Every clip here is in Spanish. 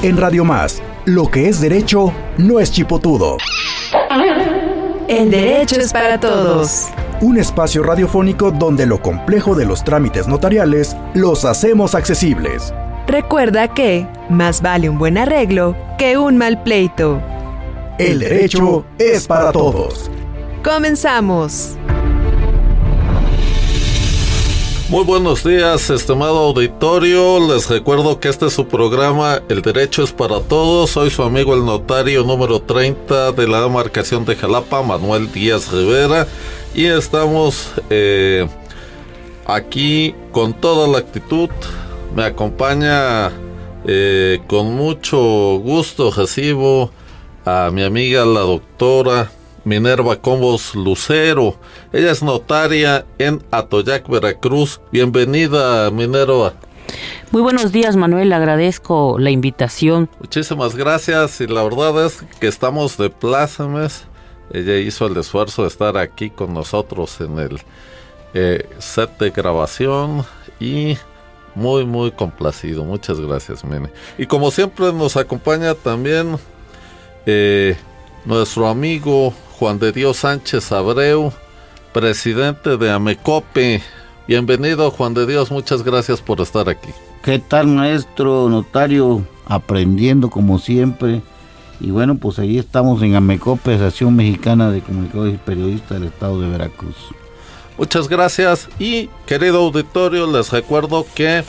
En Radio Más, lo que es derecho no es chipotudo. El derecho es para todos. Un espacio radiofónico donde lo complejo de los trámites notariales los hacemos accesibles. Recuerda que más vale un buen arreglo que un mal pleito. El derecho es para todos. Comenzamos. Muy buenos días, estimado auditorio. Les recuerdo que este es su programa El Derecho es para Todos. Soy su amigo el notario número 30 de la demarcación de Jalapa, Manuel Díaz Rivera. Y estamos eh, aquí con toda la actitud. Me acompaña eh, con mucho gusto, recibo a mi amiga la doctora Minerva Combos Lucero. Ella es notaria en Atoyac, Veracruz. Bienvenida, Minerva. Muy buenos días, Manuel. Agradezco la invitación. Muchísimas gracias. Y la verdad es que estamos de plácemes. Ella hizo el esfuerzo de estar aquí con nosotros en el eh, set de grabación y muy, muy complacido. Muchas gracias, Mene. Y como siempre nos acompaña también eh, nuestro amigo Juan de Dios Sánchez Abreu, presidente de Amecope. Bienvenido Juan de Dios, muchas gracias por estar aquí. ¿Qué tal maestro notario? Aprendiendo como siempre. Y bueno, pues ahí estamos en Amecope, Asociación Mexicana de Comunicadores y Periodistas del Estado de Veracruz. Muchas gracias y querido auditorio, les recuerdo que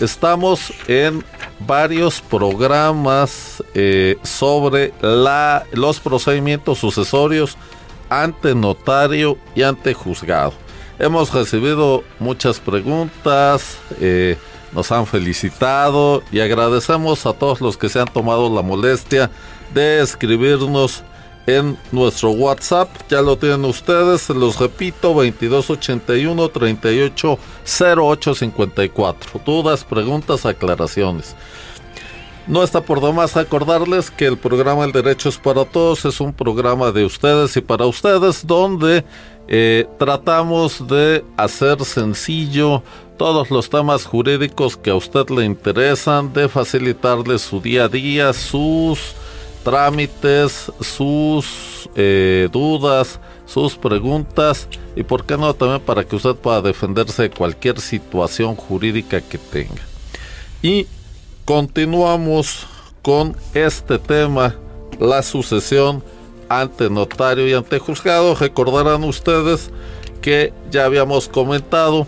estamos en varios programas eh, sobre la, los procedimientos sucesorios ante notario y ante juzgado. Hemos recibido muchas preguntas, eh, nos han felicitado y agradecemos a todos los que se han tomado la molestia de escribirnos en nuestro WhatsApp. Ya lo tienen ustedes, se los repito, 2281 380854. Dudas, preguntas, aclaraciones. No está por demás acordarles que el programa El Derecho es para Todos es un programa de ustedes y para ustedes donde eh, tratamos de hacer sencillo todos los temas jurídicos que a usted le interesan, de facilitarle su día a día, sus trámites, sus eh, dudas, sus preguntas y por qué no también para que usted pueda defenderse de cualquier situación jurídica que tenga. Y continuamos con este tema, la sucesión ante notario y ante juzgado. Recordarán ustedes que ya habíamos comentado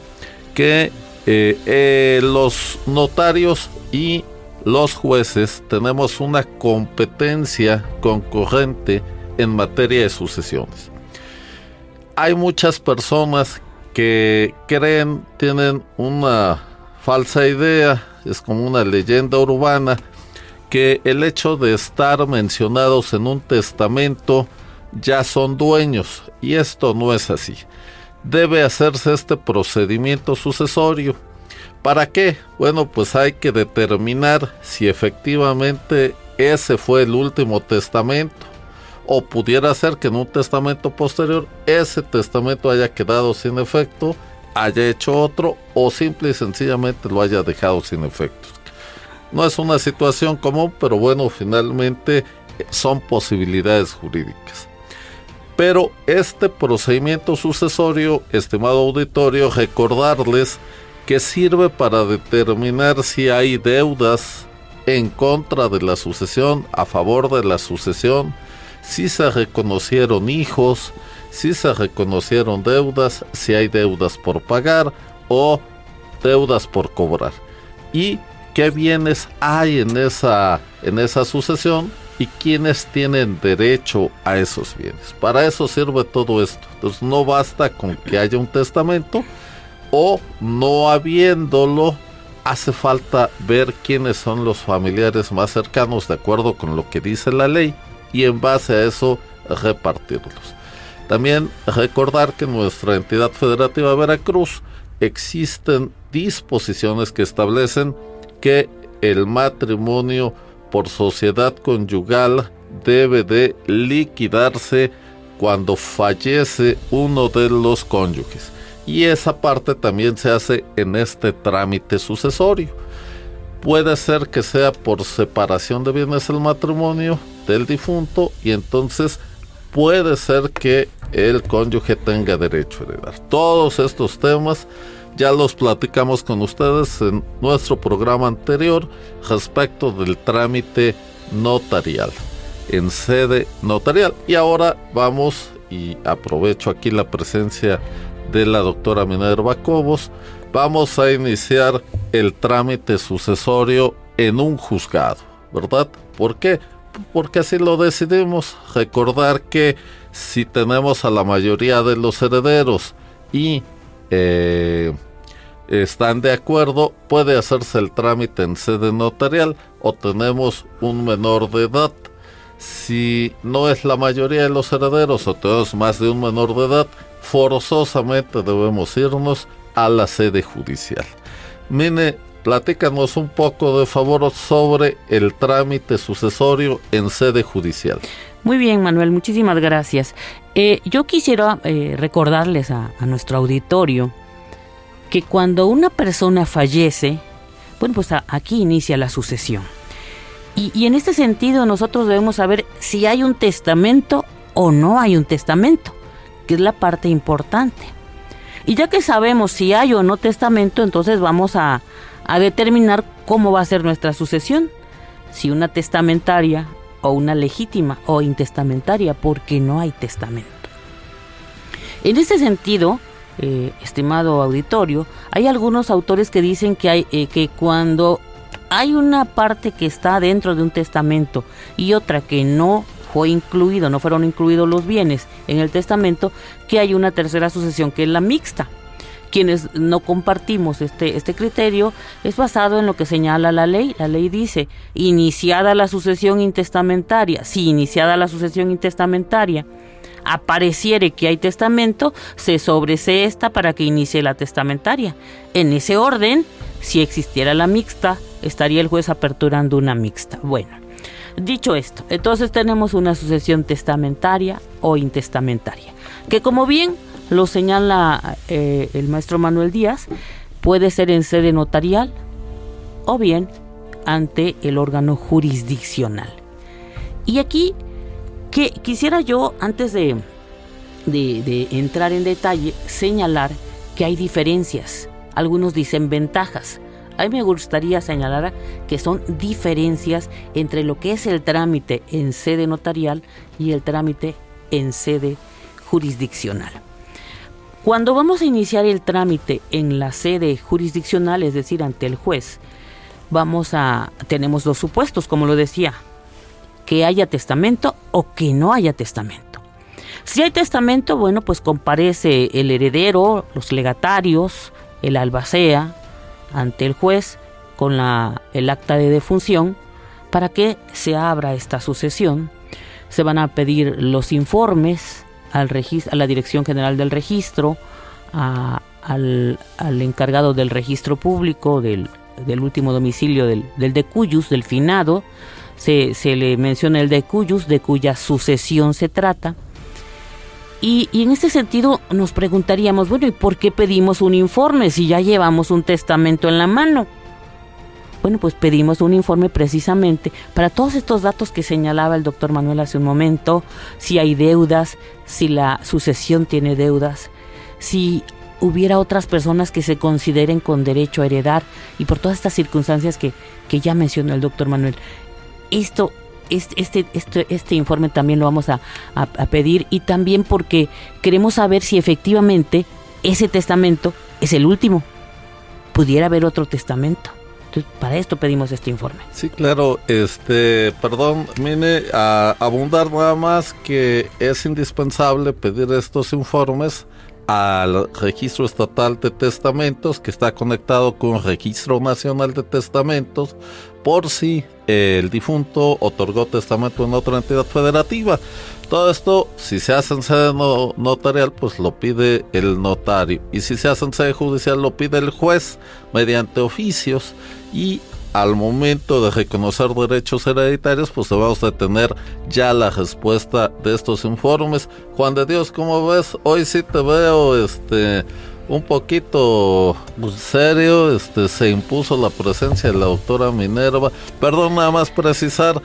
que eh, eh, los notarios y los jueces tenemos una competencia concurrente en materia de sucesiones. Hay muchas personas que creen, tienen una falsa idea, es como una leyenda urbana, que el hecho de estar mencionados en un testamento ya son dueños, y esto no es así. Debe hacerse este procedimiento sucesorio ¿Para qué? Bueno, pues hay que determinar si efectivamente ese fue el último testamento. O pudiera ser que en un testamento posterior ese testamento haya quedado sin efecto, haya hecho otro o simple y sencillamente lo haya dejado sin efecto. No es una situación común, pero bueno, finalmente son posibilidades jurídicas. Pero este procedimiento sucesorio, estimado auditorio, recordarles que sirve para determinar si hay deudas en contra de la sucesión, a favor de la sucesión, si se reconocieron hijos, si se reconocieron deudas, si hay deudas por pagar o deudas por cobrar. Y qué bienes hay en esa, en esa sucesión y quiénes tienen derecho a esos bienes. Para eso sirve todo esto. Entonces no basta con que haya un testamento, o no habiéndolo, hace falta ver quiénes son los familiares más cercanos de acuerdo con lo que dice la ley y en base a eso repartirlos. También recordar que en nuestra entidad federativa Veracruz existen disposiciones que establecen que el matrimonio por sociedad conyugal debe de liquidarse cuando fallece uno de los cónyuges y esa parte también se hace en este trámite sucesorio. puede ser que sea por separación de bienes el matrimonio del difunto y entonces puede ser que el cónyuge tenga derecho a heredar. Todos estos temas ya los platicamos con ustedes en nuestro programa anterior respecto del trámite notarial en sede notarial. Y ahora vamos y aprovecho aquí la presencia de la doctora Minerva Cobos. Vamos a iniciar el trámite sucesorio en un juzgado, ¿verdad? ¿Por qué? Porque así lo decidimos. Recordar que si tenemos a la mayoría de los herederos y eh, están de acuerdo, puede hacerse el trámite en sede notarial o tenemos un menor de edad. Si no es la mayoría de los herederos o tenemos más de un menor de edad, forzosamente debemos irnos a la sede judicial. Mine, platícanos un poco de favor sobre el trámite sucesorio en sede judicial. Muy bien, Manuel, muchísimas gracias. Eh, yo quisiera eh, recordarles a, nuestro auditorio que cuando una persona fallece, bueno, pues aquí inicia la sucesión. Y, y en este sentido nosotros debemos saber si hay un testamento o no hay un testamento, que es la parte importante. Y ya que sabemos si hay o no testamento, entonces vamos a, a determinar cómo va a ser nuestra sucesión. Si una testamentaria o una legítima o intestamentaria, porque no hay testamento. En ese sentido, eh, estimado auditorio, hay algunos autores que dicen que, hay, eh, que cuando hay una parte que está dentro de un testamento y otra que no fue incluido, no fueron incluidos los bienes en el testamento, que hay una tercera sucesión que es la mixta. Quienes no compartimos este, este criterio es basado en lo que señala la ley. La ley dice, iniciada la sucesión intestamentaria, si iniciada la sucesión intestamentaria, apareciere que hay testamento, se sobresee esta para que inicie la testamentaria. En ese orden, si existiera la mixta, estaría el juez aperturando una mixta. Bueno, dicho esto, entonces tenemos una sucesión testamentaria o intestamentaria, que como bien lo señala eh, el maestro Manuel Díaz, puede ser en sede notarial o bien ante el órgano jurisdiccional. Y aquí que quisiera yo, antes de, de, entrar en detalle, señalar que hay diferencias. Algunos dicen ventajas. A mí me gustaría señalar que son diferencias entre lo que es el trámite en sede notarial y el trámite en sede jurisdiccional. Cuando vamos a iniciar el trámite en la sede jurisdiccional, es decir, ante el juez, vamos a tenemos dos supuestos, como lo decía, que haya testamento o que no haya testamento. Si hay testamento, bueno, pues comparece el heredero, los legatarios, el albacea ante el juez con la, el acta de defunción para que se abra esta sucesión. Se van a pedir los informes al a la Dirección General del Registro, al, encargado del registro público, del, último domicilio del, del decuyus, del finado, se, le menciona el de cuyus, de cuya sucesión se trata. Y, y, en este sentido nos preguntaríamos, bueno, ¿y por qué pedimos un informe si ya llevamos un testamento en la mano? Bueno, pues pedimos un informe precisamente para todos estos datos que señalaba el doctor Manuel hace un momento, si hay deudas, si la sucesión tiene deudas, si hubiera otras personas que se consideren con derecho a heredar y por todas estas circunstancias que, que ya mencionó el doctor Manuel esto, este, este, este, informe también lo vamos a, pedir y también porque queremos saber si efectivamente ese testamento es el último. Pudiera haber otro testamento. para esto pedimos este informe. Sí, claro, este, perdón, mire, a abundar nada más que es indispensable pedir estos informes al registro estatal de testamentos que está conectado con el registro nacional de testamentos por si el difunto otorgó testamento en otra entidad federativa. Todo esto, si se hace en sede notarial, pues lo pide el notario. Y si se hace en sede judicial, lo pide el juez mediante oficios. Y al momento de reconocer derechos hereditarios, pues vamos a tener ya la respuesta de estos informes. Juan de Dios, ¿cómo ves? Hoy sí te veo este un poquito pues, serio, este, se impuso la presencia de la doctora Minerva. Perdón, nada más precisar,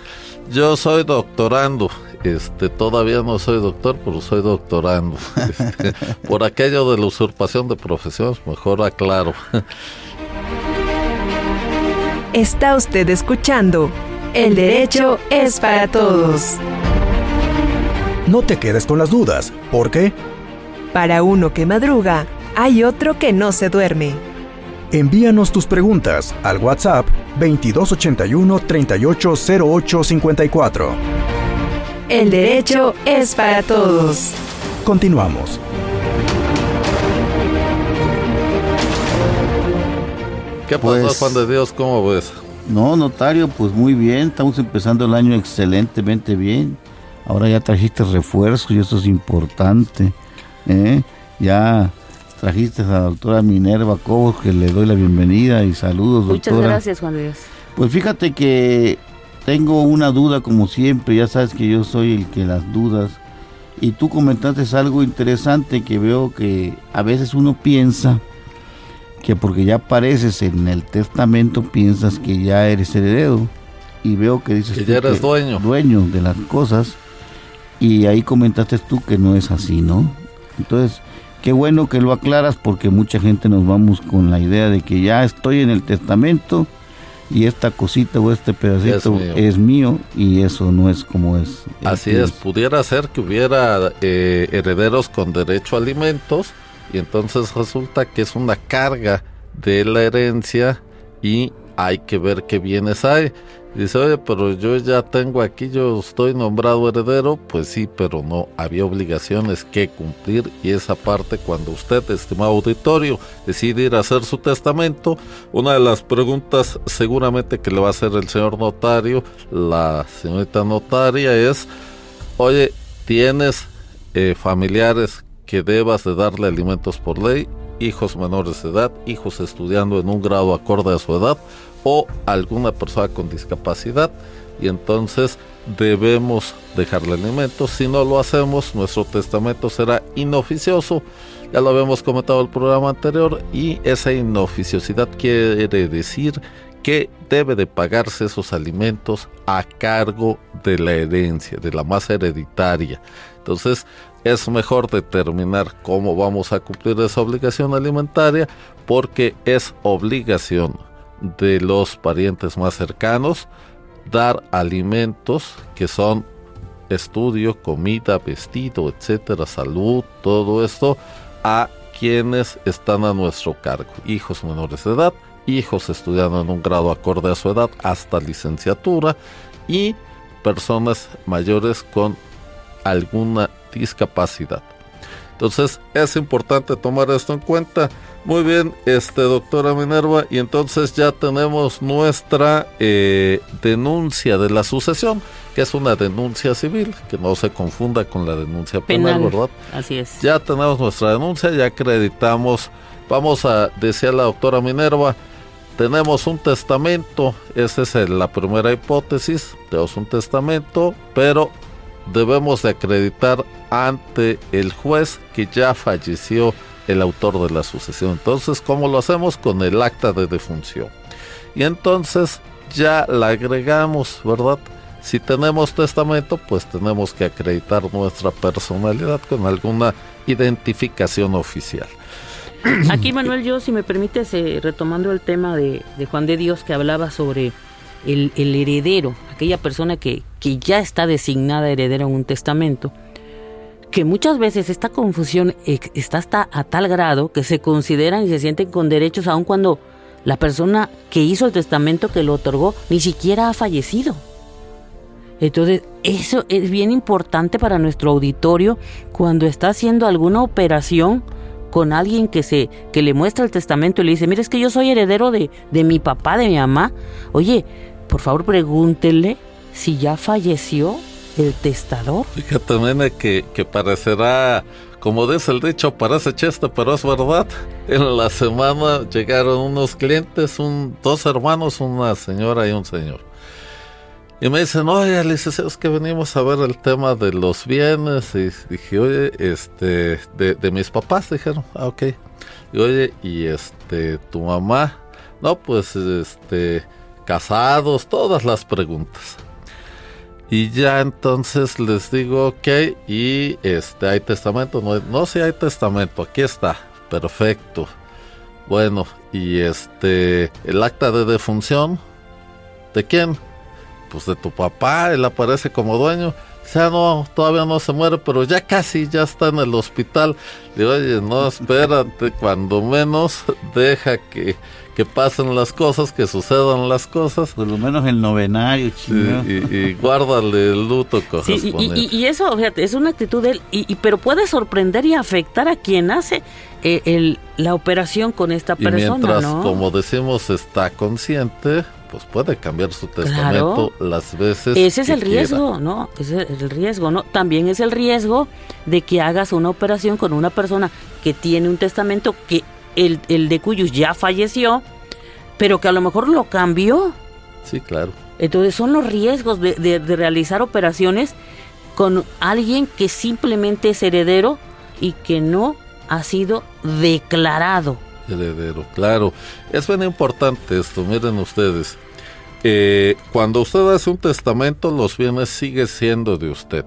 yo soy doctorando, este, todavía no soy doctor, pero soy doctorando. Este, por aquello de la usurpación de profesiones, mejor aclaro. Está usted escuchando El Derecho es para Todos. No te quedes con las dudas, ¿por qué? Para uno que madruga, hay otro que no se duerme. Envíanos tus preguntas al WhatsApp 2281 380854. El derecho es para todos. Continuamos. ¿Qué pasó, Pues- Juan de Dios? ¿Cómo ves? No, notario, pues muy bien, estamos empezando el año excelentemente bien. Ahora ya trajiste refuerzos y eso es importante. ¿eh? Ya trajiste a la doctora Minerva Cobos, que le doy la bienvenida y saludos, Muchas doctora. gracias, Juan de Dios. Pues fíjate que tengo una duda como siempre, ya sabes que yo soy el que las dudas. Y tú comentaste algo interesante que veo que a veces uno piensa que porque ya apareces en el testamento piensas que ya eres heredero. Y veo que dices Que ya eres dueño. dueño de las cosas. Y ahí comentaste tú que no es así, ¿no? Entonces, qué bueno que lo aclaras porque mucha gente nos vamos con la idea de que ya estoy en el testamento y esta cosita o este pedacito mío. es mío, y eso no es como es. Así Este es, pudiera ser que hubiera eh, herederos con derecho a alimentos y entonces resulta que es una carga de la herencia y hay que ver qué bienes hay. Dice, oye, pero yo ya tengo aquí, yo estoy nombrado heredero, pues sí, pero no, había obligaciones que cumplir y esa parte cuando usted, estimado auditorio, decide ir a hacer su testamento, una de las preguntas seguramente que le va a hacer el señor notario, la señorita notaria es, oye, ¿tienes eh, familiares que debas de darle alimentos por ley? Hijos menores de edad, hijos estudiando en un grado acorde a su edad o alguna persona con discapacidad y entonces debemos dejarle alimentos. Si no lo hacemos, nuestro testamento será inoficioso. Ya lo habíamos comentado en el programa anterior y esa inoficiosidad quiere decir que debe de pagarse esos alimentos a cargo de la herencia, de la masa hereditaria. Entonces, es mejor determinar cómo vamos a cumplir esa obligación alimentaria porque es obligación de los parientes más cercanos dar alimentos que son estudio, comida, vestido, etcétera, salud, todo esto a quienes están a nuestro cargo, hijos menores de edad, hijos estudiando en un grado acorde a su edad hasta licenciatura y personas mayores con alguna discapacidad. Entonces es importante tomar esto en cuenta. Muy bien, este doctora Minerva, y entonces ya tenemos nuestra eh, denuncia de la sucesión, que es una denuncia civil, que no se confunda con la denuncia penal, Penal. ¿verdad? Así es. Ya tenemos nuestra denuncia, ya acreditamos. Vamos a decir a la doctora Minerva, tenemos un testamento, esa es la primera hipótesis, tenemos un testamento, pero debemos de acreditar ante el juez que ya falleció el autor de la sucesión. Entonces, ¿cómo lo hacemos? Con el acta de defunción. Y entonces ya la agregamos, ¿verdad? Si tenemos testamento, pues tenemos que acreditar nuestra personalidad con alguna identificación oficial. Aquí, Manuel, yo, si me permites, eh, retomando el tema de, de Juan de Dios que hablaba sobre el, el heredero, aquella persona que, que ya está designada heredera en un testamento, que muchas veces esta confusión está hasta a tal grado que se consideran y se sienten con derechos aun cuando la persona que hizo el testamento que lo otorgó ni siquiera ha fallecido. Entonces, eso es bien importante para nuestro auditorio cuando está haciendo alguna operación con alguien que se que le muestra el testamento y le dice, mira, es que yo soy heredero de, de mi papá, de mi mamá. Oye, por favor pregúntele si ya falleció el testador. Fíjate, nene, que, que parecerá, como dice el dicho, parece chiste, pero es verdad. En la semana llegaron unos clientes, dos hermanos, una señora y un señor. Y me dicen, oye, licenciado, es que venimos a ver el tema de los bienes. Y dije, oye, este, de, de mis papás, dijeron, ah, ok. Y oye, y este, tu mamá, no, pues, este, casados, todas las preguntas. Y ya entonces les digo, ok, y este, hay testamento, no, no si hay testamento, aquí está, perfecto. Bueno, y este, el acta de defunción, ¿de quién? pues de tu papá, él aparece como dueño. O sea, no, todavía no se muere, pero ya casi, ya está en el hospital. Digo, oye, no, espérate, cuando menos deja que, que pasen las cosas, que sucedan las cosas. Por lo menos el novenario, y, y, guárdale el luto sí, y, y, eso, fíjate, es una actitud de él, y, pero puede sorprender y afectar a quien hace eh, el, la operación con esta persona, mientras, como decimos, está consciente, pues puede cambiar su testamento las veces. Ese es el riesgo, ¿no? Ese es el riesgo, ¿no? También es el riesgo de que hagas una operación con una persona que tiene un testamento que el, el de cuyos ya falleció, pero que a lo mejor lo cambió. Sí, claro. Entonces son los riesgos de, de, de realizar operaciones con alguien que simplemente es heredero y que no ha sido declarado heredero, claro. Es bien importante esto, miren ustedes. Eh, cuando usted hace un testamento, los bienes siguen siendo de usted.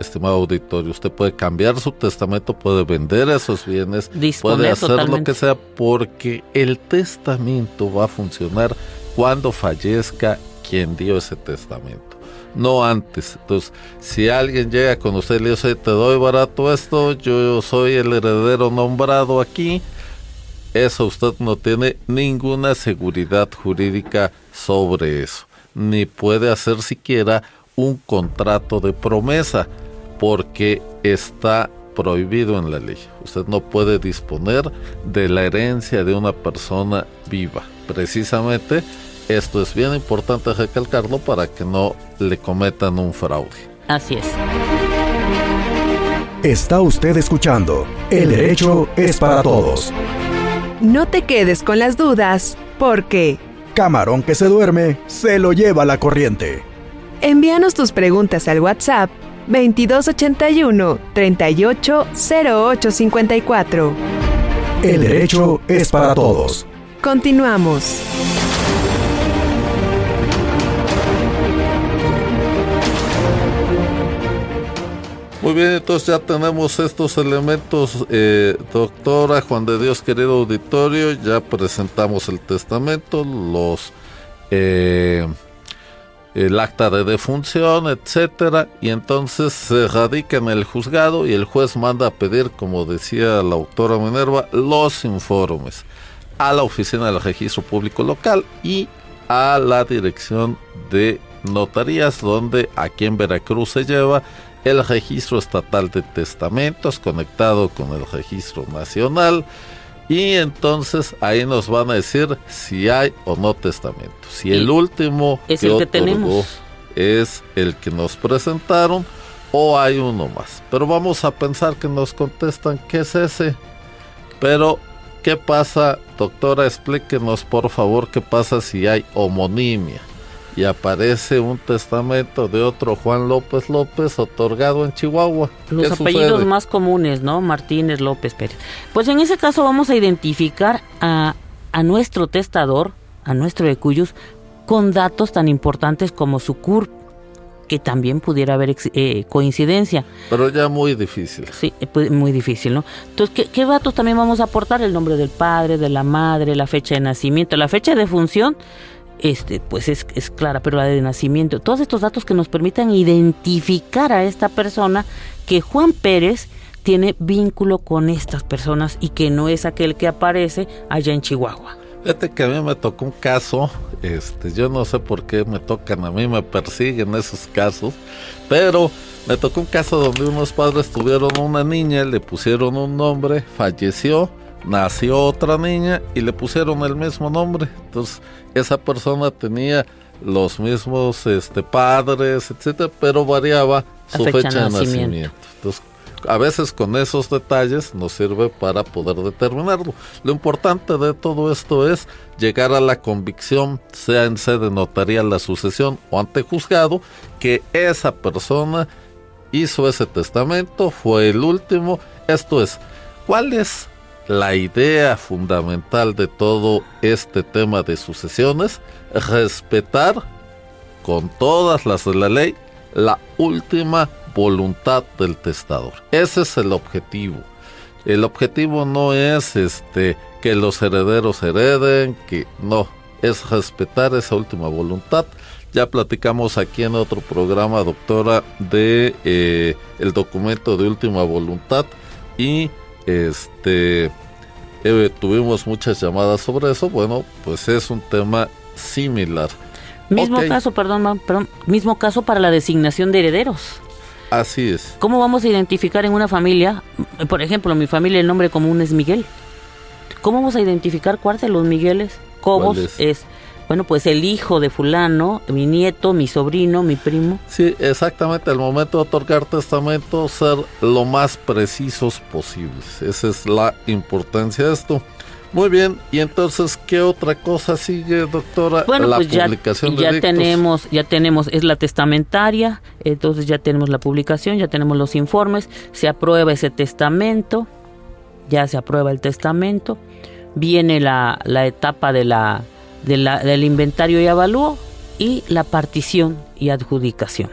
Estimado auditorio, usted puede cambiar su testamento, puede vender esos bienes, puede hacer lo que sea, porque el testamento va a funcionar cuando fallezca quien dio ese testamento no antes. Entonces, si alguien llega con usted y le dice, te doy barato esto, yo soy el heredero nombrado aquí, eso usted no tiene ninguna seguridad jurídica sobre eso, ni puede hacer siquiera un contrato de promesa, porque está prohibido en la ley. Usted no puede disponer de la herencia de una persona viva. Precisamente esto es bien importante recalcarlo para que no le cometan un fraude. Así es. Está usted escuchando El derecho es para todos. No te quedes con las dudas, porque... Camarón que se duerme, se lo lleva la corriente. Envíanos tus preguntas al WhatsApp 2281 380854. El derecho es para todos. Continuamos. Muy bien, entonces ya tenemos estos elementos, eh, doctora Juan de Dios, querido auditorio, ya presentamos el testamento, los eh, el acta de defunción, etcétera, y entonces se radica en el juzgado y el juez manda a pedir, como decía la autora Minerva, los informes a la oficina del registro público local y a la dirección de notarías, donde aquí en Veracruz se lleva el registro estatal de testamentos conectado con el registro nacional y entonces ahí nos van a decir si hay o no testamento. Si el último es el que tenemos es el que nos presentaron o hay uno más. Pero vamos a pensar que nos contestan qué es ese. Pero ¿qué pasa, doctora? Explíquenos por favor qué pasa si hay homonimia y aparece un testamento de otro Juan López López otorgado en Chihuahua. Los apellidos más comunes, ¿no? Martínez López Pérez. Pues en ese caso vamos a identificar a, a nuestro testador, a nuestro de cuyos, con datos tan importantes como su CURP, que también pudiera haber eh, coincidencia. Pero ya muy difícil. Sí, eh, pues, muy difícil, ¿no? Entonces, ¿qué, ¿qué, datos también vamos a aportar? El nombre del padre, de la madre, la fecha de nacimiento, la fecha de función este, pues es, es, clara, pero la de nacimiento, todos estos datos que nos permitan identificar a esta persona que Juan Pérez tiene vínculo con estas personas y que no es aquel que aparece allá en Chihuahua. Fíjate que a mí me tocó un caso, este, yo no sé por qué me tocan, a mí me persiguen esos casos, pero me tocó un caso donde unos padres tuvieron una niña, le pusieron un nombre, falleció, nació otra niña y le pusieron el mismo nombre. Entonces, esa persona tenía los mismos este, padres, etcétera, pero variaba su fecha, de nacimiento. Entonces, A veces con esos detalles nos sirve para poder determinarlo. Lo importante de todo esto es llegar a la convicción, sea en sede notarial la sucesión o ante juzgado, que esa persona hizo ese testamento, fue el último. Esto es, ¿cuál es la idea fundamental de todo este tema de sucesiones? Respetar con todas las de la ley la última voluntad del testador. Ese es el objetivo. El objetivo no es este que los herederos hereden, que no, es respetar esa última voluntad. Ya platicamos aquí en otro programa, doctora, de eh, el documento de última voluntad y este eh, tuvimos muchas llamadas sobre eso. Bueno, pues es un tema similar. Mismo caso, perdón, perdón, mismo caso para la designación de herederos. Así es. ¿Cómo vamos a identificar en una familia, por ejemplo, mi familia el nombre común es Miguel? ¿Cómo vamos a identificar cuál de los Migueles? Cobos es? Bueno, pues el hijo de fulano, mi nieto, mi sobrino, mi primo. Sí, exactamente. Al momento de otorgar testamento, ser lo más precisos posibles. Esa es la importancia de esto. Muy bien, y entonces, ¿qué otra cosa sigue, doctora? Bueno, la pues publicación ya, ya tenemos, ya tenemos, es la testamentaria, entonces ya tenemos la publicación, ya tenemos los informes, se aprueba ese testamento, ya se aprueba el testamento, viene la, la etapa de la, del inventario y avalúo y la partición y adjudicación.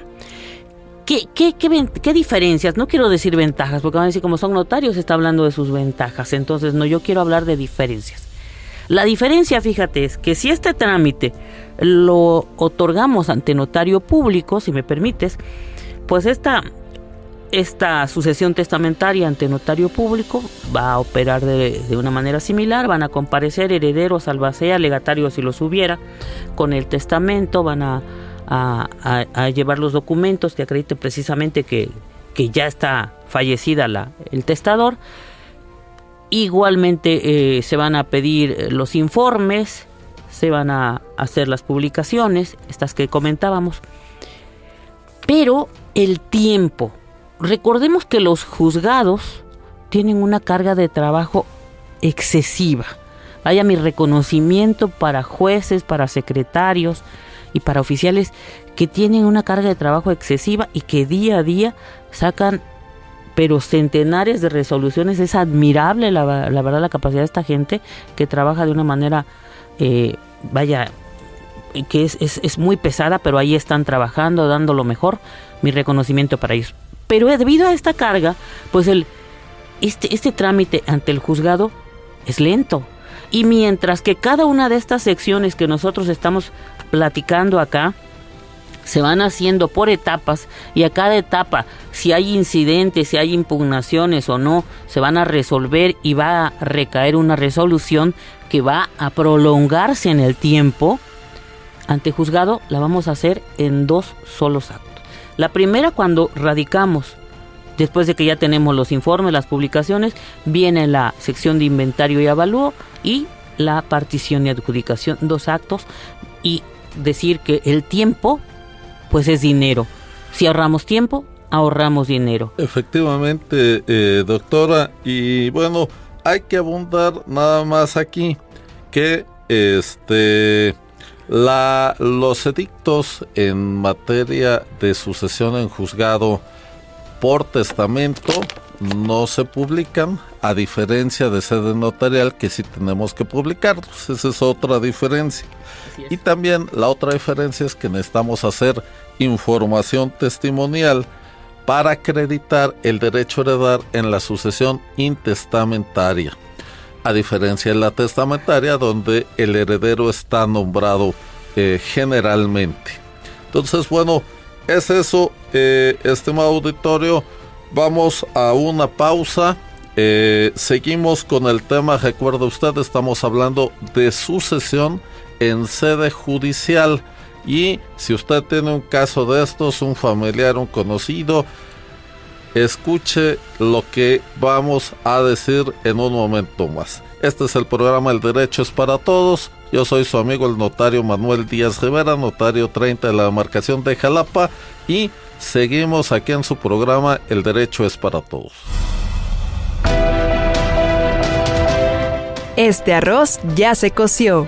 ¿Qué, qué, qué, diferencias? No quiero decir ventajas, porque van a decir, como son notarios, está hablando de sus ventajas. Entonces, no, yo quiero hablar de diferencias. La diferencia, fíjate, es que si este trámite lo otorgamos ante notario público, si me permites, pues esta, esta sucesión testamentaria ante notario público va a operar de, de, una manera similar, van a comparecer herederos, albacea, legatarios si los hubiera, con el testamento, van a a, llevar los documentos que acrediten precisamente que, ya está fallecida la, el testador. Igualmente eh, se van a pedir los informes, se van a hacer las publicaciones, estas que comentábamos. Pero el tiempo, recordemos que los juzgados tienen una carga de trabajo excesiva. Vaya mi reconocimiento para jueces, para secretarios, y para oficiales que tienen una carga de trabajo excesiva y que día a día sacan pero centenares de resoluciones. Es admirable la, verdad la capacidad de esta gente que trabaja de una manera, eh, vaya, que es, es, muy pesada, pero ahí están trabajando, dando lo mejor. Mi reconocimiento para ellos. Pero debido a esta carga, pues el, este, este trámite ante el juzgado es lento. Y mientras que cada una de estas secciones que nosotros estamos platicando acá, se van haciendo por etapas y a cada etapa, si hay incidentes, si hay impugnaciones o no, se van a resolver y va a recaer una resolución que va a prolongarse en el tiempo. Ante juzgado la vamos a hacer en dos solos actos. La primera cuando radicamos, después de que ya tenemos los informes, las publicaciones, viene la sección de inventario y avalúo y la partición y adjudicación, dos actos y decir que el tiempo, pues es dinero. Si ahorramos tiempo, ahorramos dinero. Efectivamente, eh, doctora, y bueno, hay que abundar nada más aquí que este la, los edictos en materia de sucesión en juzgado por testamento no se publican, a diferencia de sede notarial que sí tenemos que publicarlos. Esa es otra diferencia. Y también la otra diferencia es que necesitamos hacer información testimonial para acreditar el derecho a heredar en la sucesión intestamentaria, a diferencia de la testamentaria donde el heredero está nombrado eh, generalmente. Entonces, bueno, es eso, eh, estimado auditorio. Vamos a una pausa. Eh, seguimos con el tema, recuerda usted, estamos hablando de sucesión en sede judicial. Y si usted tiene un caso de estos, un familiar, un conocido, escuche lo que vamos a decir en un momento más. Este es el programa El Derecho es para Todos. Yo soy su amigo el notario Manuel Díaz Rivera, notario 30 de la demarcación de Jalapa y seguimos aquí en su programa El Derecho es para Todos. Este arroz ya se coció.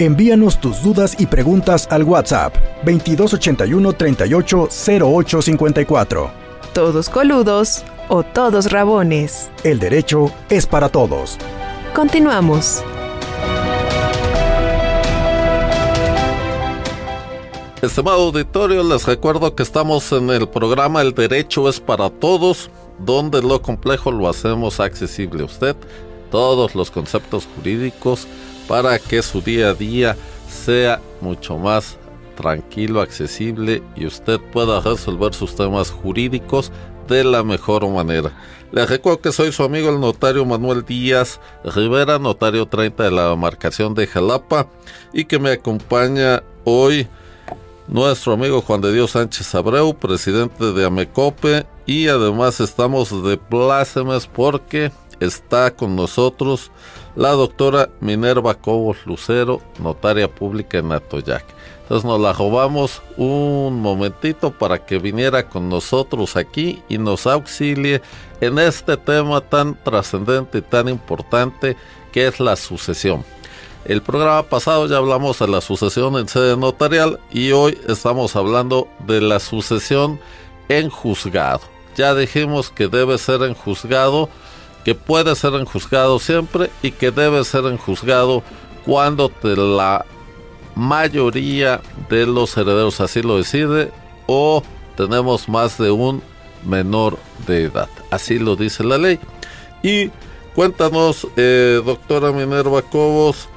Envíanos tus dudas y preguntas al WhatsApp 2281 38 Todos coludos o todos rabones. El derecho es para todos. Continuamos. Estimado auditorio, les recuerdo que estamos en el programa El Derecho es para Todos, donde lo complejo lo hacemos accesible a usted, todos los conceptos jurídicos, para que su día a día sea mucho más tranquilo, accesible y usted pueda resolver sus temas jurídicos de la mejor manera. Les recuerdo que soy su amigo el notario Manuel Díaz Rivera, notario 30 de la demarcación de Jalapa y que me acompaña hoy nuestro amigo Juan de Dios Sánchez Abreu, presidente de Amecope y además estamos de plácemes porque está con nosotros la doctora Minerva Cobos Lucero, notaria pública en Atoyac. Entonces nos la robamos un momentito para que viniera con nosotros aquí y nos auxilie en este tema tan trascendente y tan importante que es la sucesión. El programa pasado ya hablamos de la sucesión en sede notarial y hoy estamos hablando de la sucesión en juzgado. Ya dijimos que debe ser en juzgado que puede ser en juzgado siempre y que debe ser en juzgado cuando la mayoría de los herederos así lo decide o tenemos más de un menor de edad. Así lo dice la ley. Y cuéntanos, eh, doctora Minerva Cobos,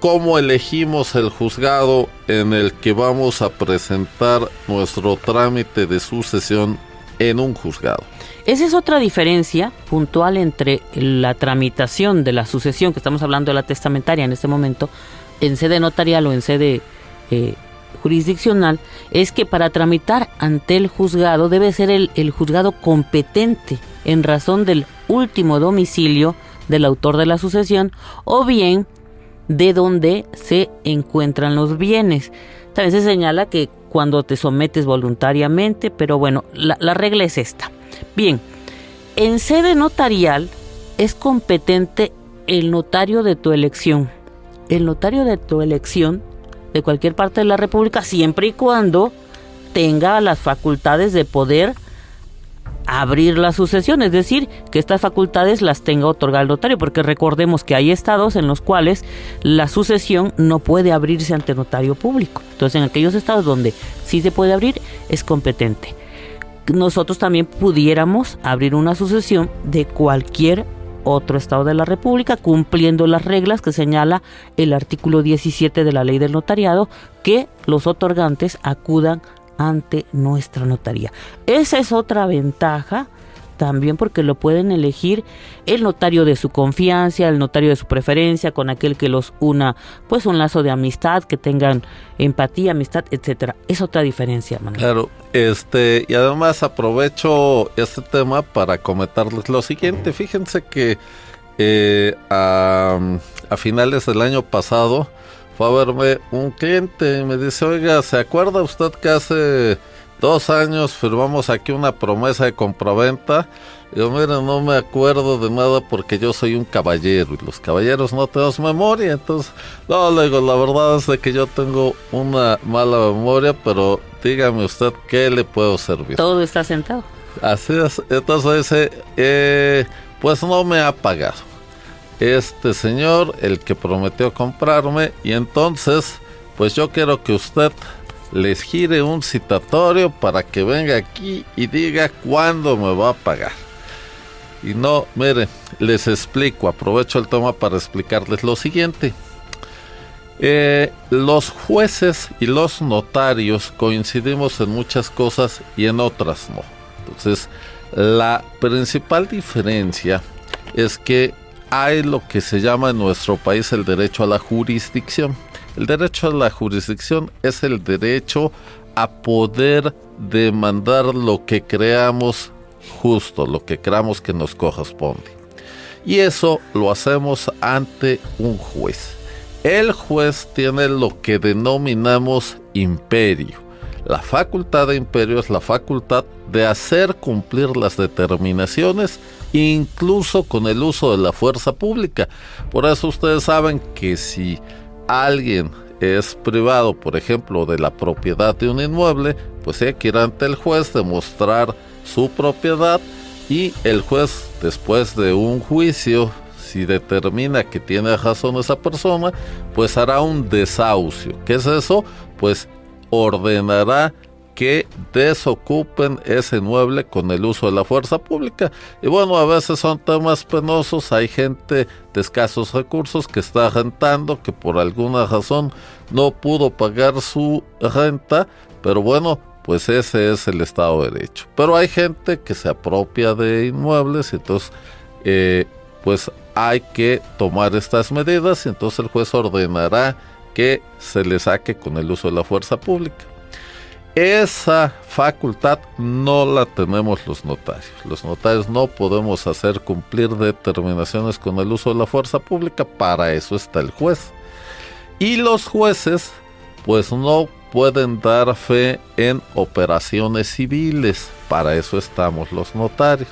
cómo elegimos el juzgado en el que vamos a presentar nuestro trámite de sucesión en un juzgado. Esa es otra diferencia puntual entre la tramitación de la sucesión, que estamos hablando de la testamentaria en este momento, en sede notarial o en sede eh, jurisdiccional, es que para tramitar ante el juzgado debe ser el, juzgado competente en razón del último domicilio del autor de la sucesión o bien de donde se encuentran los bienes. También se señala que cuando te sometes voluntariamente, pero bueno, la regla es esta. Bien, en sede notarial es competente el notario de tu elección. El notario de tu elección de cualquier parte de la República, siempre y cuando tenga las facultades de poder abrir la sucesión, es decir, que estas facultades las tenga otorgado el notario, porque recordemos que hay estados en los cuales la sucesión no puede abrirse ante notario público. Entonces, en aquellos estados donde sí se puede abrir, es competente nosotros también pudiéramos abrir una sucesión de cualquier otro estado de la República, cumpliendo las reglas que señala el artículo 17 de la ley del notariado, que los otorgantes acudan ante nuestra notaría. Esa es otra ventaja también porque lo pueden elegir el notario de su confianza, el notario de su preferencia, con aquel que los una, pues un lazo de amistad, que tengan empatía, amistad, etcétera. Es otra diferencia, Manuel. Claro, este, y además aprovecho este tema para comentarles lo siguiente. Fíjense que eh, a, a finales del año pasado fue a verme un cliente y me dice, oiga, ¿se acuerda usted que hace dos años firmamos aquí una promesa de compraventa. Yo, mira, no me acuerdo de nada porque yo soy un caballero y los caballeros no tenemos memoria. Entonces, no, le digo, la verdad es de que yo tengo una mala memoria, pero dígame usted qué le puedo servir. Todo está sentado. Así es. Entonces dice, eh, pues no me ha pagado. Este señor, el que prometió comprarme, y entonces, pues yo quiero que usted les gire un citatorio para que venga aquí y diga cuándo me va a pagar. Y no, miren, les explico, aprovecho el toma para explicarles lo siguiente. Eh, los jueces y los notarios coincidimos en muchas cosas y en otras no. Entonces, la principal diferencia es que hay lo que se llama en nuestro país el derecho a la jurisdicción. El derecho a la jurisdicción es el derecho a poder demandar lo que creamos justo, lo que creamos que nos corresponde. Y eso lo hacemos ante un juez. El juez tiene lo que denominamos imperio. La facultad de imperio es la facultad de hacer cumplir las determinaciones incluso con el uso de la fuerza pública. Por eso ustedes saben que si alguien es privado, por ejemplo, de la propiedad de un inmueble, pues hay que ir ante el juez, demostrar su propiedad y el juez, después de un juicio, si determina que tiene razón esa persona, pues hará un desahucio. ¿Qué es eso? Pues ordenará que desocupen ese inmueble con el uso de la fuerza pública. Y bueno, a veces son temas penosos, hay gente de escasos recursos que está rentando, que por alguna razón no pudo pagar su renta, pero bueno, pues ese es el Estado de Derecho. Pero hay gente que se apropia de inmuebles y entonces eh, pues hay que tomar estas medidas y entonces el juez ordenará que se le saque con el uso de la fuerza pública. Esa facultad no la tenemos los notarios. Los notarios no podemos hacer cumplir determinaciones con el uso de la fuerza pública, para eso está el juez. Y los jueces pues no pueden dar fe en operaciones civiles, para eso estamos los notarios.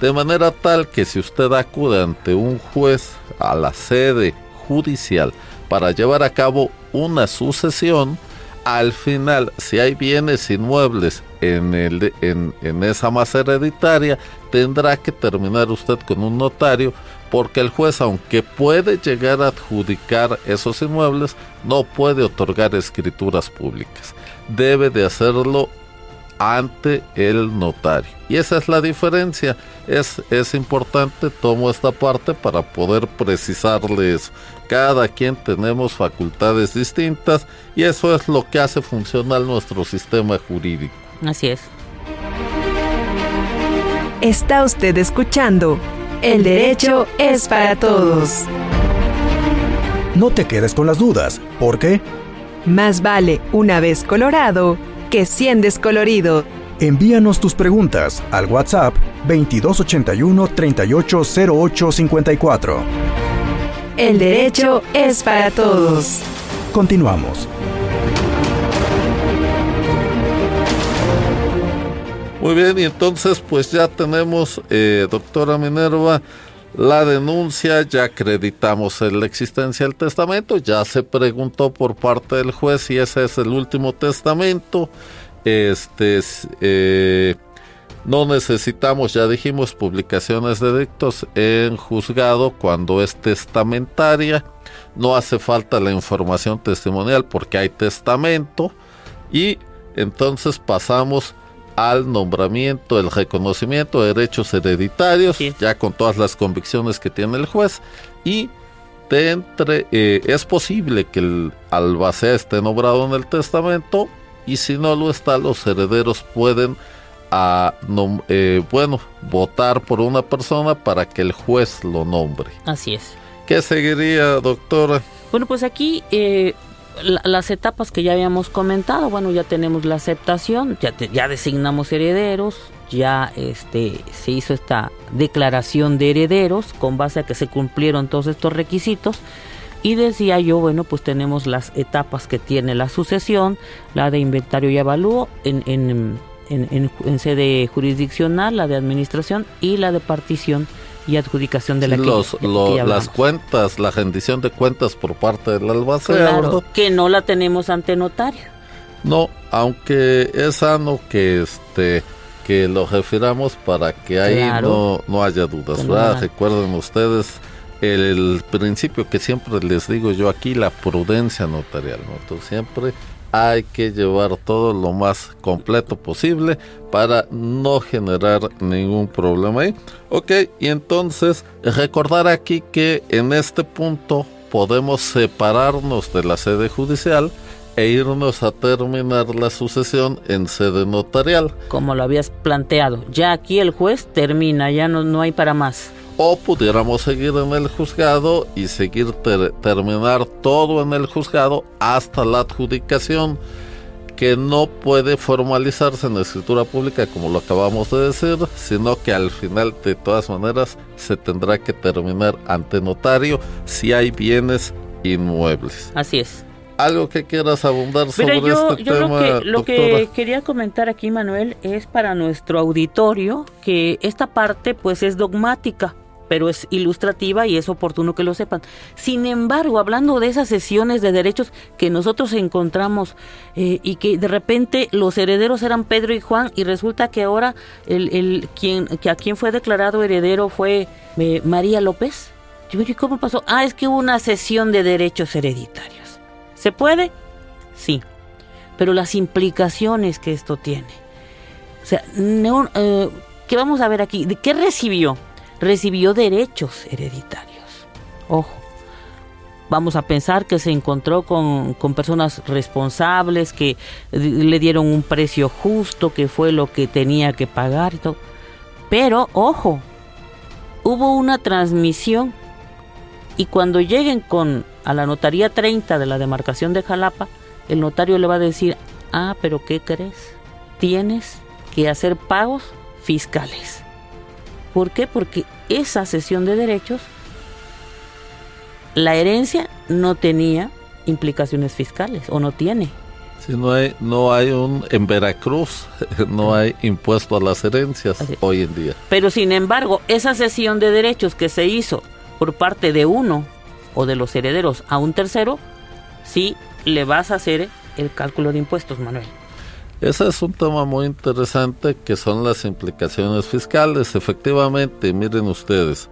De manera tal que si usted acude ante un juez a la sede judicial para llevar a cabo una sucesión, al final, si hay bienes inmuebles en, esa masa hereditaria, tendrá que terminar usted con un notario, porque el juez, aunque puede llegar a adjudicar esos inmuebles, no puede otorgar escrituras públicas. Debe de hacerlo ante el notario. Y esa es la diferencia. Es, es importante, tomo esta parte para poder precisarles cada quien tenemos facultades distintas y eso es lo que hace funcionar nuestro sistema jurídico. Así es. Está usted escuchando El derecho es para todos. No te quedes con las dudas, porque más vale una vez colorado que 100 descolorido. Envíanos tus preguntas al WhatsApp 2281 380854. El derecho es para todos. Continuamos. Muy bien, y entonces pues ya tenemos, eh, doctora Minerva, la denuncia, ya acreditamos la existencia del testamento, ya se preguntó por parte del juez si ese es el último testamento. Este, eh, no necesitamos, ya dijimos, publicaciones de dictos en juzgado cuando es testamentaria. No hace falta la información testimonial porque hay testamento. Y entonces pasamos al nombramiento, el reconocimiento de derechos hereditarios, ya con todas las convicciones que tiene el juez. Y de entre, eh, es posible que el albacea esté nombrado en el testamento y si no lo está, los herederos pueden a eh, bueno votar por una persona para que el juez lo nombre. Así es. ¿Qué seguiría, doctora? Bueno, pues aquí eh, las etapas que ya habíamos comentado, bueno, ya tenemos la aceptación, ya, ya designamos herederos, ya este se hizo esta declaración de herederos con base a que se cumplieron todos estos requisitos. Y decía yo, bueno, pues tenemos las etapas que tiene la sucesión, la de inventario y avalúo en, en en, sede jurisdiccional, la de administración y la de partición y adjudicación de la los, las cuentas, la rendición de cuentas por parte del albacea. Claro, que no la tenemos ante notario. No, aunque es sano que este que lo refiramos para que ahí no, no haya dudas. Recuerden ustedes el, principio que siempre les digo yo aquí, la prudencia notarial. ¿no? Entonces siempre hay que llevar todo lo más completo posible para no generar ningún problema ahí. Ok, y entonces recordar aquí que en este punto podemos separarnos de la sede judicial e irnos a terminar la sucesión en sede notarial. Como lo habías planteado, ya aquí el juez termina, ya no, no hay para más. O pudiéramos seguir en el juzgado y seguir terminar todo en el juzgado hasta la adjudicación que no puede formalizarse en la escritura pública como lo acabamos de decir, sino que al final de todas maneras se tendrá que terminar ante notario si hay bienes inmuebles. Así es. Algo que quieras abundar sobre este yo tema. Lo que, lo que quería comentar aquí, Manuel, es para nuestro auditorio que esta parte pues es dogmática pero es ilustrativa y es oportuno que lo sepan. Sin embargo, hablando de esas sesiones de derechos que nosotros encontramos eh, y que de repente los herederos eran Pedro y Juan y resulta que ahora el, el quien que a quien fue declarado heredero fue eh, María López. ¿Y cómo pasó? Ah, es que hubo una sesión de derechos hereditarios. ¿Se puede? Sí. Pero las implicaciones que esto tiene. O sea, eh, ¿qué vamos a ver aquí? ¿De qué recibió? Recibió derechos hereditarios. Ojo, vamos a pensar que se encontró con, personas responsables, que le dieron un precio justo, que fue lo que tenía que pagar y todo. Pero, ojo, hubo una transmisión y cuando lleguen con a la notaría 30 de la demarcación de Jalapa, el notario le va a decir, ah, pero ¿qué crees? Tienes que hacer pagos fiscales. ¿Por qué? Porque esa cesión de derechos, la herencia no tenía implicaciones fiscales o no tiene. Si no hay, no hay un, en Veracruz no hay impuesto a las herencias hoy en día. Pero sin embargo, esa cesión de derechos que se hizo por parte de uno o de los herederos a un tercero, sí le vas a hacer el cálculo de impuestos, Manuel. Ese es un tema muy interesante que son las implicaciones fiscales. Efectivamente, miren ustedes,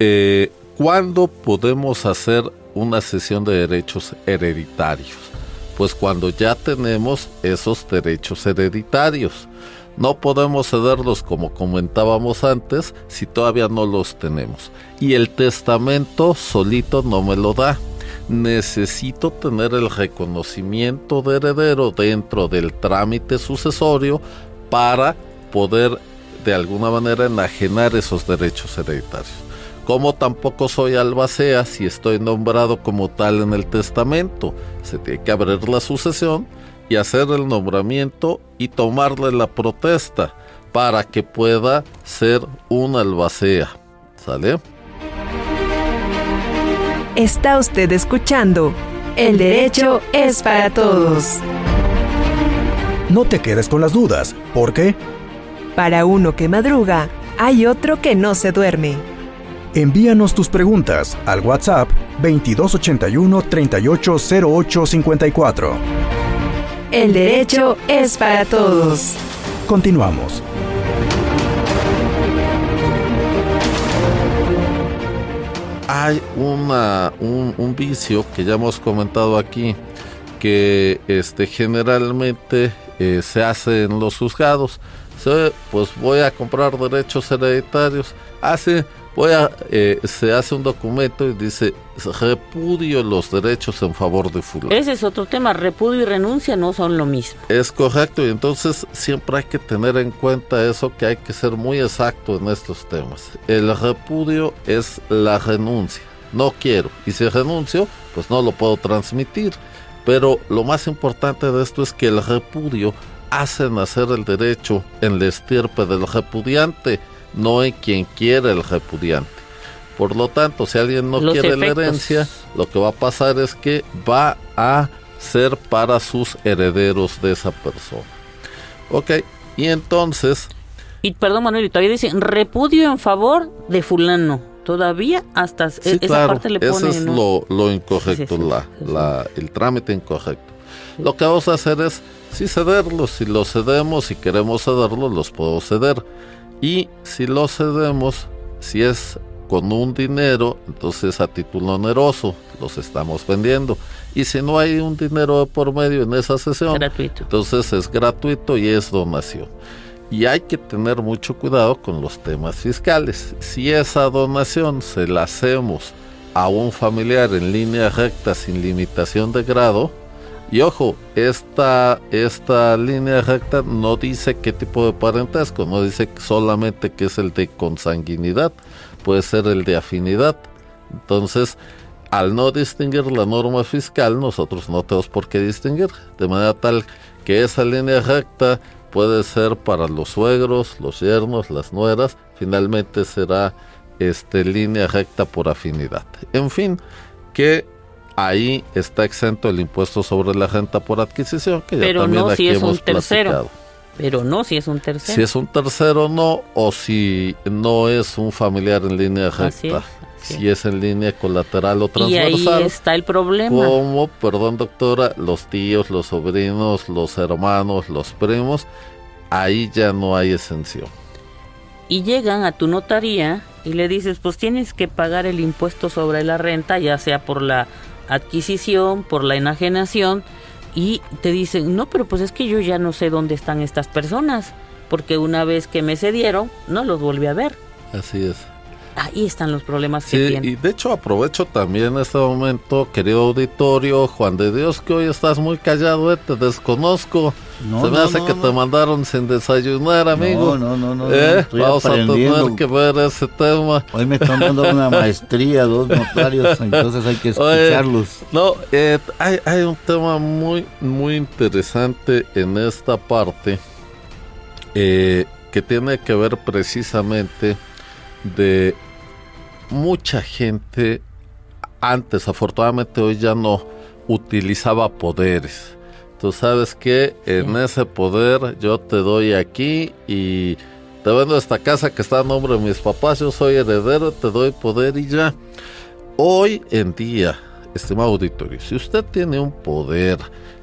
eh, ¿cuándo podemos hacer una sesión de derechos hereditarios? Pues cuando ya tenemos esos derechos hereditarios. No podemos cederlos como comentábamos antes si todavía no los tenemos. Y el testamento solito no me lo da necesito tener el reconocimiento de heredero dentro del trámite sucesorio para poder de alguna manera enajenar esos derechos hereditarios. Como tampoco soy albacea si estoy nombrado como tal en el testamento, se tiene que abrir la sucesión y hacer el nombramiento y tomarle la protesta para que pueda ser un albacea. ¿Sale? Está usted escuchando El Derecho es para Todos. No te quedes con las dudas, porque... Para uno que madruga, hay otro que no se duerme. Envíanos tus preguntas al WhatsApp 2281 380854. El derecho es para todos. Continuamos. Hay una, un, vicio que ya hemos comentado aquí, que este, generalmente eh, se hace en los juzgados. pues voy a comprar derechos hereditarios. Hace voy a, eh, se hace un documento y dice repudio los derechos en favor de fulano. Ese es otro tema, repudio y renuncia no son lo mismo. Es correcto y entonces siempre hay que tener en cuenta eso que hay que ser muy exacto en estos temas. El repudio es la renuncia, no quiero y si renuncio pues no lo puedo transmitir. Pero lo más importante de esto es que el repudio hace nacer el derecho en la estirpe del repudiante no hay quien quiera el repudiante. Por lo tanto, si alguien no quiere la herencia, lo que va a pasar es que va a ser para sus herederos de esa persona. Ok, y entonces... Y perdón Manuel, todavía dicen repudio en favor de fulano. Todavía hasta esa parte le pone... Eso es lo, incorrecto, la, el trámite incorrecto. Lo que vamos a hacer es, si cederlos, si los cedemos, si queremos cederlos, los puedo ceder y si lo cedemos, si es con un dinero, entonces a título oneroso los estamos vendiendo. Y si no hay un dinero por medio en esa sesión, entonces es gratuito y es donación. Y hay que tener mucho cuidado con los temas fiscales. Si esa donación se la hacemos a un familiar en línea recta sin limitación de grado, y ojo, esta, esta línea recta no dice qué tipo de parentesco, no dice solamente que es el de consanguinidad, puede ser el de afinidad. Entonces, al no distinguir la norma fiscal, nosotros no tenemos por qué distinguir, de manera tal que esa línea recta puede ser para los suegros, los yernos, las nueras, finalmente será este, línea recta por afinidad. En fin, que ahí está exento el impuesto sobre la renta por adquisición, que Pero ya también no aquí si es hemos un tercero. platicado. Pero no si es un tercero. Si es un tercero no, o si no es un familiar en línea recta. Así es, así si es en línea colateral o y ahí transversal. está el problema. Como, perdón doctora, los tíos, los sobrinos, los hermanos, los primos, ahí ya no hay exención. y llegan a tu notaría y le dices, pues tienes que pagar el impuesto sobre la renta, ya sea por la adquisición, por la enajenación, y te dicen, no, pero pues es que yo ya no sé dónde están estas personas, porque una vez que me cedieron, no los volví a ver. Así es. Ahí están los problemas que Sí, tienen. y de hecho aprovecho también este momento, querido auditorio, Juan de Dios, que hoy estás muy callado, eh, te desconozco. No, Se me no, hace no, que no. te mandaron sin desayunar, amigo. No, no, no, no, Eh, estoy Vamos a tener que ver ese tema. Hoy me están dando una maestría, dos notarios, entonces hay que Oye, escucharlos. No, eh, hay, hay un tema muy, muy interesante en esta parte eh, que tiene que ver precisamente de mucha gente antes, afortunadamente hoy ya no utilizaba poderes. Tú sabes que en ese poder yo te doy aquí y te vendo esta casa que está a nombre de mis papás, yo soy heredero, te doy poder y ya. Hoy en día, estimado auditorio, si usted tiene un poder,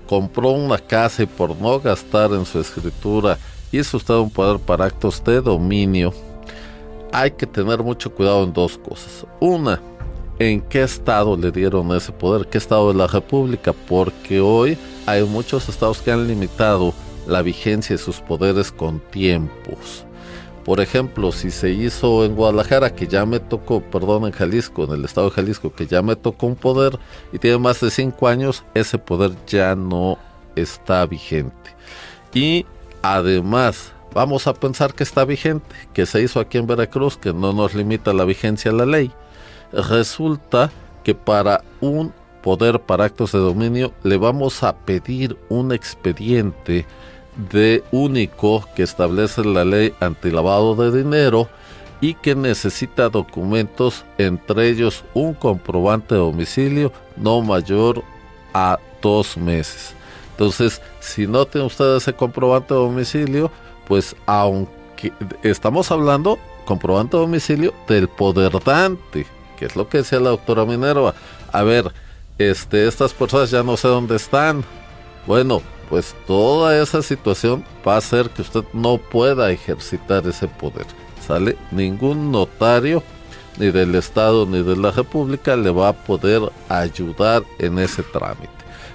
compró una casa y por no gastar en su escritura hizo usted un poder para actos de dominio, hay que tener mucho cuidado en dos cosas. Una, en qué estado le dieron ese poder, qué estado de la República, porque hoy hay muchos estados que han limitado la vigencia de sus poderes con tiempos. Por ejemplo, si se hizo en Guadalajara, que ya me tocó, perdón, en Jalisco, en el estado de Jalisco, que ya me tocó un poder y tiene más de cinco años, ese poder ya no está vigente. Y además, vamos a pensar que está vigente, que se hizo aquí en Veracruz, que no nos limita la vigencia a la ley. Resulta que para un poder para actos de dominio le vamos a pedir un expediente de único que establece la ley antilavado de dinero y que necesita documentos, entre ellos un comprobante de domicilio no mayor a dos meses. Entonces, si no tiene usted ese comprobante de domicilio, pues aunque estamos hablando comprobante domicilio del poder dante, que es lo que decía la doctora Minerva. A ver, este, estas personas ya no sé dónde están. Bueno, pues toda esa situación va a hacer que usted no pueda ejercitar ese poder. ¿Sale? Ningún notario, ni del Estado ni de la República, le va a poder ayudar en ese trámite.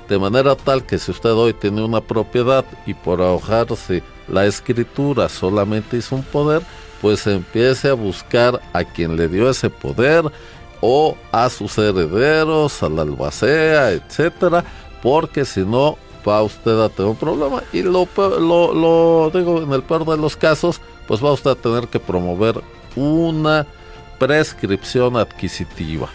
De manera tal que si usted hoy tiene una propiedad y por ahogarse la escritura solamente hizo un poder, pues empiece a buscar a quien le dio ese poder o a sus herederos, a la albacea, etcétera, porque si no va usted a tener un problema y lo, lo, lo digo en el peor de los casos, pues va usted a tener que promover una prescripción adquisitiva.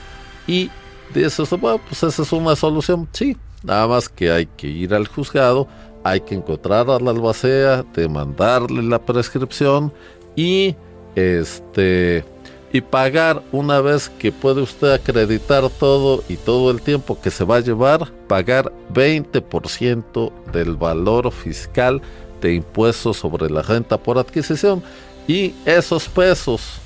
Y dice usted, bueno, pues esa es una solución, sí, nada más que hay que ir al juzgado, hay que encontrar a la albacea, demandarle la prescripción y este y pagar una vez que puede usted acreditar todo y todo el tiempo que se va a llevar, pagar 20% del valor fiscal de impuestos sobre la renta por adquisición y esos pesos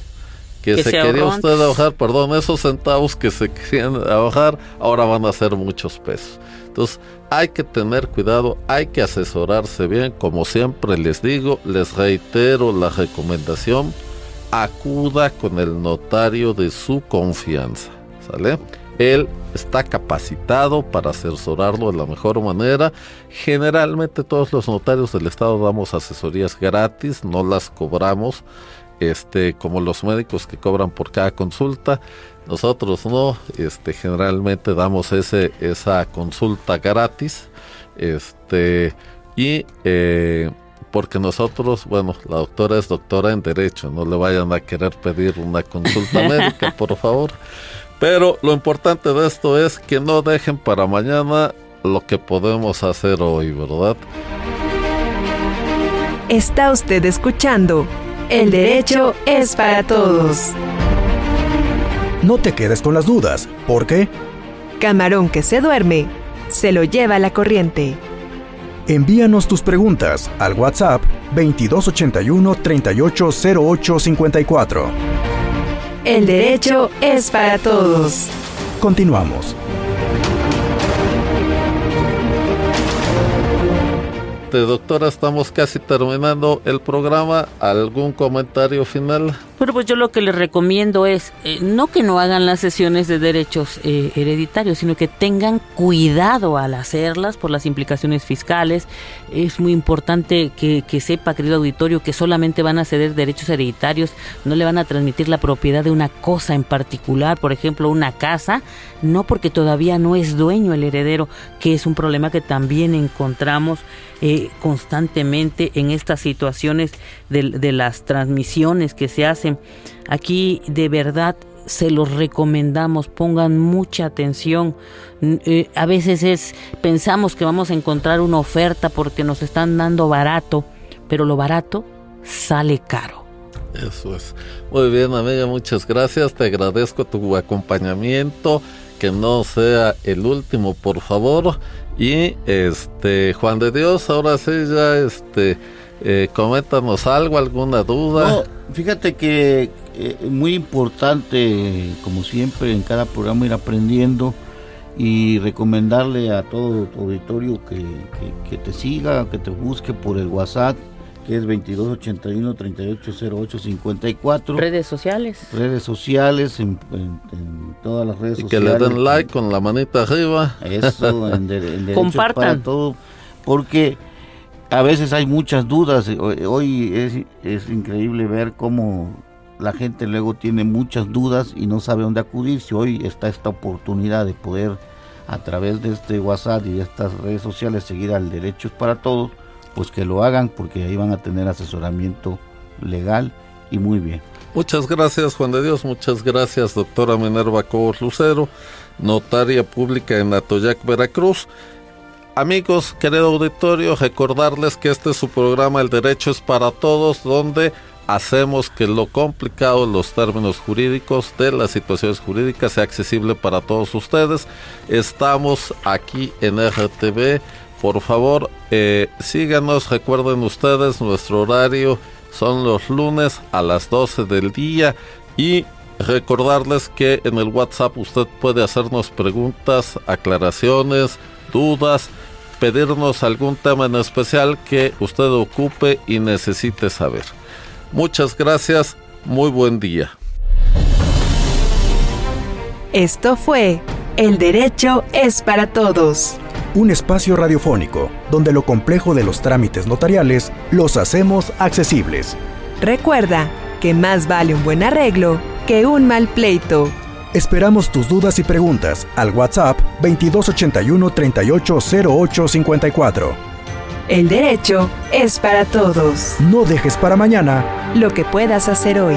que, Que se, se quería usted ahorrar, perdón, esos centavos que se querían ahorrar, ahora van a ser muchos pesos. Entonces, hay que tener cuidado, hay que asesorarse bien, como siempre les digo, les reitero la recomendación, acuda con el notario de su confianza, ¿sale? Él está capacitado para asesorarlo de la mejor manera. Generalmente todos los notarios del estado damos asesorías gratis, no las cobramos. este, como los médicos que cobran por cada consulta, nosotros no, este, generalmente damos ese, esa consulta gratis, este, y eh, porque nosotros, bueno, la doctora es doctora en Derecho, no le vayan a querer pedir una consulta médica, por favor. Pero lo importante de esto es que no dejen para mañana lo que podemos hacer hoy, ¿verdad? Está usted escuchando El Derecho es para Todos. No te quedes con las dudas, porque Camarón que se duerme, se lo lleva la corriente. envíanos tus preguntas al WhatsApp 2281 380854. El Derecho es para Todos. Continuamos. Doctora, estamos casi terminando el programa. ¿Algún comentario final? Bueno, pues yo lo que les recomiendo es eh, no que no hagan las sesiones de derechos eh, hereditarios, sino que tengan cuidado al hacerlas por las implicaciones fiscales. Es muy importante que, que sepa, querido auditorio, que solamente van a ceder derechos hereditarios, no le van a transmitir la propiedad de una cosa en particular, por ejemplo, una casa, no porque todavía no es dueño el heredero, que es un problema que también encontramos eh, constantemente en estas situaciones de, las transmisiones que se hacen. Aquí de verdad se los recomendamos, pongan mucha atención. Eh, a veces es pensamos que vamos a encontrar una oferta porque nos están dando barato, pero lo barato sale caro. Eso es. Muy bien, amiga, muchas gracias. Te agradezco tu acompañamiento. Que no sea el último, por favor. Y este, Juan de Dios, ahora sí ya este eh, coméntanos algo, alguna duda. No, fíjate que eh, muy importante, como siempre, en cada programa ir aprendiendo y recomendarle a todo tu auditorio que, que, que te siga, que te busque por el WhatsApp, que es 2281-380854. Redes sociales. Redes sociales, en, en, en todas las redes y que sociales. le den like con la manita arriba. Eso, en, de, Compartan. para todo, porque a veces hay muchas dudas. Hoy- Hoy es, es increíble ver cómo la gente luego tiene muchas dudas y no sabe dónde acudir. Si hoy está esta oportunidad de poder a través de este WhatsApp y de estas redes sociales seguir al Derechos para Todos, pues que lo hagan porque ahí van a tener asesoramiento legal y muy bien. Muchas gracias, Juan de Dios. Muchas gracias, doctora Minerva Cobos Lucero, notaria pública en Atoyac, Veracruz. Amigos, querido auditorio, recordarles que este es su programa El Derecho es para Todos, donde hacemos que lo complicado, los términos jurídicos de las situaciones jurídicas sea accesible para todos ustedes. Estamos aquí en RTV. Por favor, eh, síganos, recuerden ustedes, nuestro horario son los lunes a las 12 del día y recordarles que en el WhatsApp usted puede hacernos preguntas, aclaraciones, dudas, pedirnos algún tema en especial que usted ocupe y necesite saber. Muchas gracias, muy buen día. Esto fue El Derecho es para Todos. Un espacio radiofónico donde lo complejo de los trámites notariales los hacemos accesibles. Recuerda que más vale un buen arreglo que un mal pleito. Esperamos tus dudas y preguntas al WhatsApp 2281 380854. El derecho es para todos. No dejes para mañana Lo que puedas hacer hoy.